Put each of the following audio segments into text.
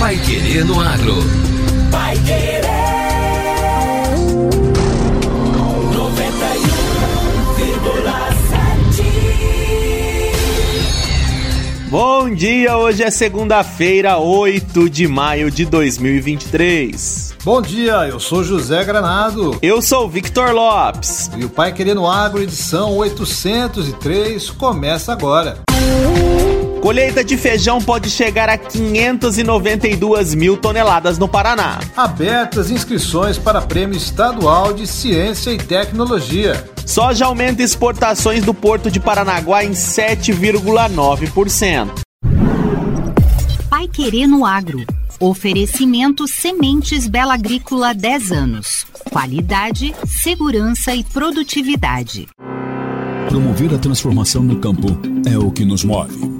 Pai Querer no Agro. Pai Querer. 91,7. Bom dia, hoje é segunda-feira, 8 de maio de 2023. Bom dia, eu sou José Granado. Eu sou Victor Lopes. E o Pai Querendo Agro, edição 803, começa agora. Colheita de feijão pode chegar a 592 mil toneladas no Paraná. Abertas inscrições para Prêmio Estadual de Ciência e Tecnologia. Soja aumenta exportações do Porto de Paranaguá em 7,9%. Pai Querendo Agro. Oferecimento Sementes Bela Agrícola 10 anos. Qualidade, segurança e produtividade. Promover a transformação no campo é o que nos move.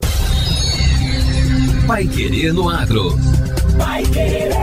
Pai Querer no Agro. Pai Querer.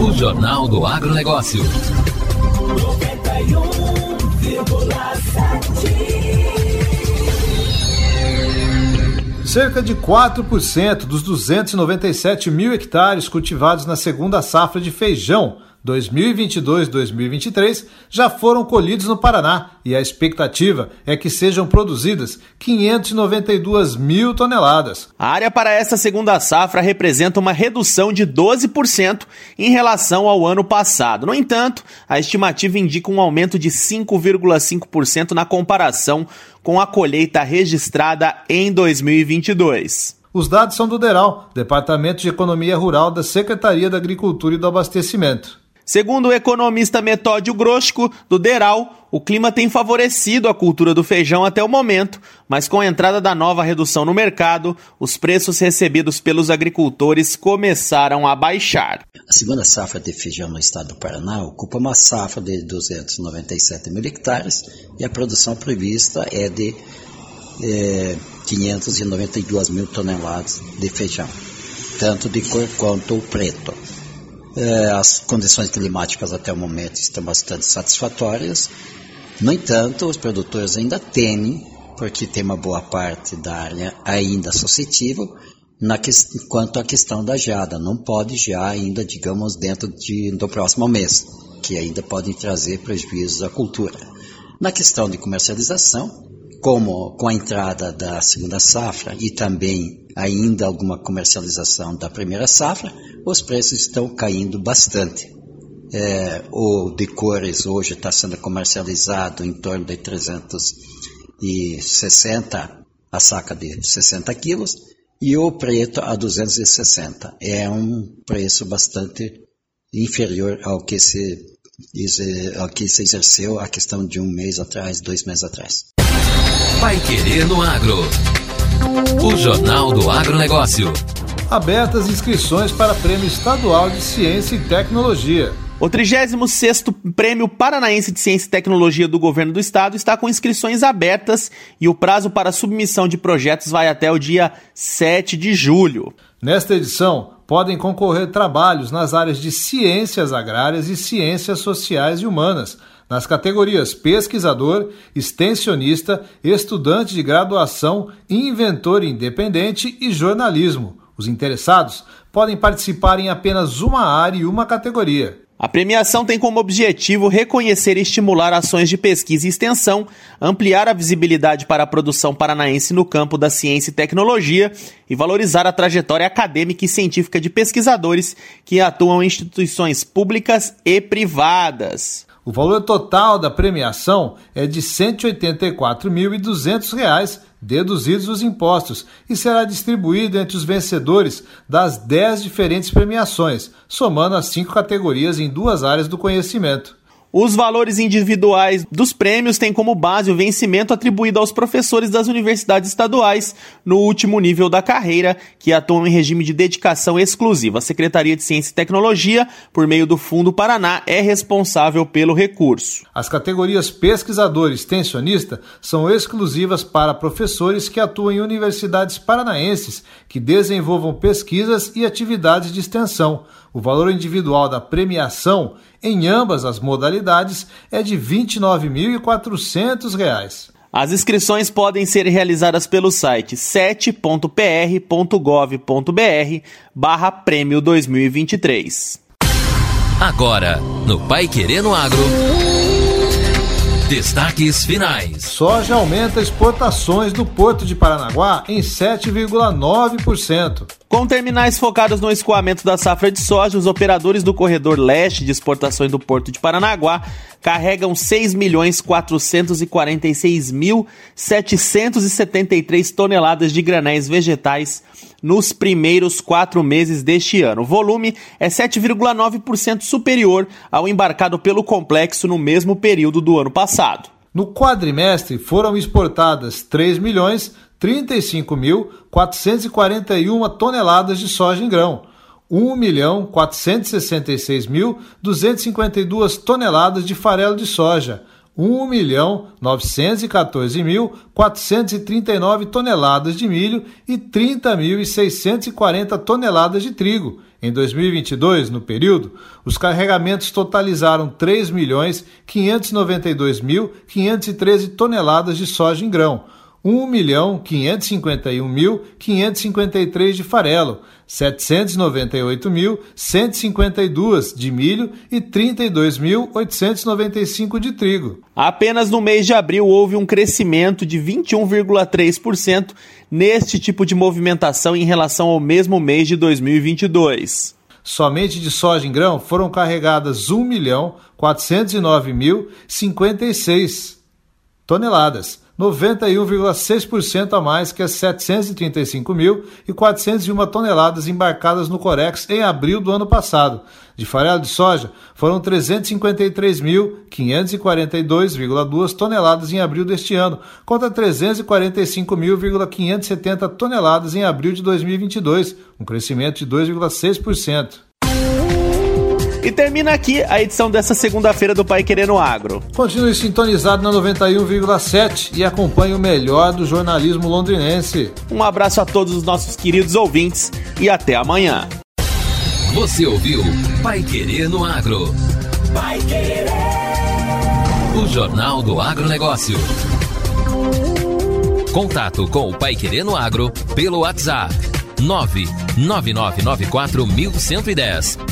O Jornal do Agronegócio. 91,7. Cerca de 4% dos 297 mil hectares cultivados na segunda safra de feijão 2022-2023 já foram colhidos no Paraná e a expectativa é que sejam produzidas 592 mil toneladas. A área para essa segunda safra representa uma redução de 12% em relação ao ano passado. No entanto, a estimativa indica um aumento de 5,5% na comparação com a colheita registrada em 2022. Os dados são do DERAL, Departamento de Economia Rural da Secretaria da Agricultura e do Abastecimento. Segundo o economista Metódio Grosco, do Deral, o clima tem favorecido a cultura do feijão até o momento, mas com a entrada da nova redução no mercado, os preços recebidos pelos agricultores começaram a baixar. A segunda safra de feijão no estado do Paraná ocupa uma safra de 297 mil hectares e a produção prevista é de é, 592 mil toneladas de feijão, tanto de cor quanto o preto. É, as condições climáticas até o momento estão bastante satisfatórias. No entanto, os produtores ainda temem, porque tem uma boa parte da área ainda suscetível, na que, quanto à questão da geada. Não pode já ainda, digamos, dentro de, do próximo mês, que ainda podem trazer prejuízos à cultura. Na questão de comercialização, como com a entrada da segunda safra e também ainda alguma comercialização da primeira safra, os preços estão caindo bastante. É, o de cores hoje está sendo comercializado em torno de 360 a saca de 60 quilos e o preto a 260. É um preço bastante inferior ao que se, ao que se exerceu a questão de um mês atrás, dois meses atrás. Pai Querer no Agro. O Jornal do Agronegócio. Abertas inscrições para Prêmio Estadual de Ciência e Tecnologia. O 36º Prêmio Paranaense de Ciência e Tecnologia do Governo do Estado está com inscrições abertas e o prazo para submissão de projetos vai até o dia 7 de julho. Nesta edição, podem concorrer trabalhos nas áreas de ciências agrárias e ciências sociais e humanas, nas categorias pesquisador, extensionista, estudante de graduação, inventor independente e jornalismo. Os interessados podem participar em apenas uma área e uma categoria. A premiação tem como objetivo reconhecer e estimular ações de pesquisa e extensão, ampliar a visibilidade para a produção paranaense no campo da ciência e tecnologia e valorizar a trajetória acadêmica e científica de pesquisadores que atuam em instituições públicas e privadas. O valor total da premiação é de R$ 184.200, deduzidos os impostos, e será distribuído entre os vencedores das 10 diferentes premiações, somando as cinco categorias em duas áreas do conhecimento. Os valores individuais dos prêmios têm como base o vencimento atribuído aos professores das universidades estaduais no último nível da carreira, que atuam em regime de dedicação exclusiva. A Secretaria de Ciência e Tecnologia, por meio do Fundo Paraná, é responsável pelo recurso. As categorias pesquisador e extensionista são exclusivas para professores que atuam em universidades paranaenses que desenvolvam pesquisas e atividades de extensão. O valor individual da premiação em ambas as modalidades é de R$ 29.400. As inscrições podem ser realizadas pelo site 7.pr.gov.br barra prêmio 2023. Agora, no Pai Querendo Agro. Destaques finais. Soja aumenta exportações do Porto de Paranaguá em 7,9%. Com terminais focados no escoamento da safra de soja, os operadores do corredor leste de exportações do Porto de Paranaguá carregam 6.446.773 toneladas de granéis vegetais nos primeiros quatro meses deste ano. O volume é 7,9% superior ao embarcado pelo complexo no mesmo período do ano passado. No quadrimestre foram exportadas 3 milhões 35.441 toneladas de soja em grão, 1.466.252 toneladas de farelo de soja, 1.914.439 toneladas de milho e 30.640 toneladas de trigo. Em 2022, no período, os carregamentos totalizaram 3.592.513 toneladas de soja em grão, 1.551.553 de farelo, 798.152 de milho e 32.895 de trigo. Apenas no mês de abril houve um crescimento de 21,3% neste tipo de movimentação em relação ao mesmo mês de 2022. Somente de soja em grão foram carregadas 1.409.056 toneladas, 91,6% a mais que as 735.401 toneladas embarcadas no Corex em abril do ano passado. De farelo de soja, foram 353.542,2 toneladas em abril deste ano, contra 345.570 toneladas em abril de 2022, um crescimento de 2,6%. E termina aqui a edição dessa segunda-feira do Pai Querendo Agro. Continue sintonizado na 91,7 e acompanhe o melhor do jornalismo londrinense. Um abraço a todos os nossos queridos ouvintes e até amanhã. Você ouviu Pai Querendo Agro. Pai Querer. O Jornal do Agronegócio. Contato com o Pai Querendo Agro pelo WhatsApp 999941110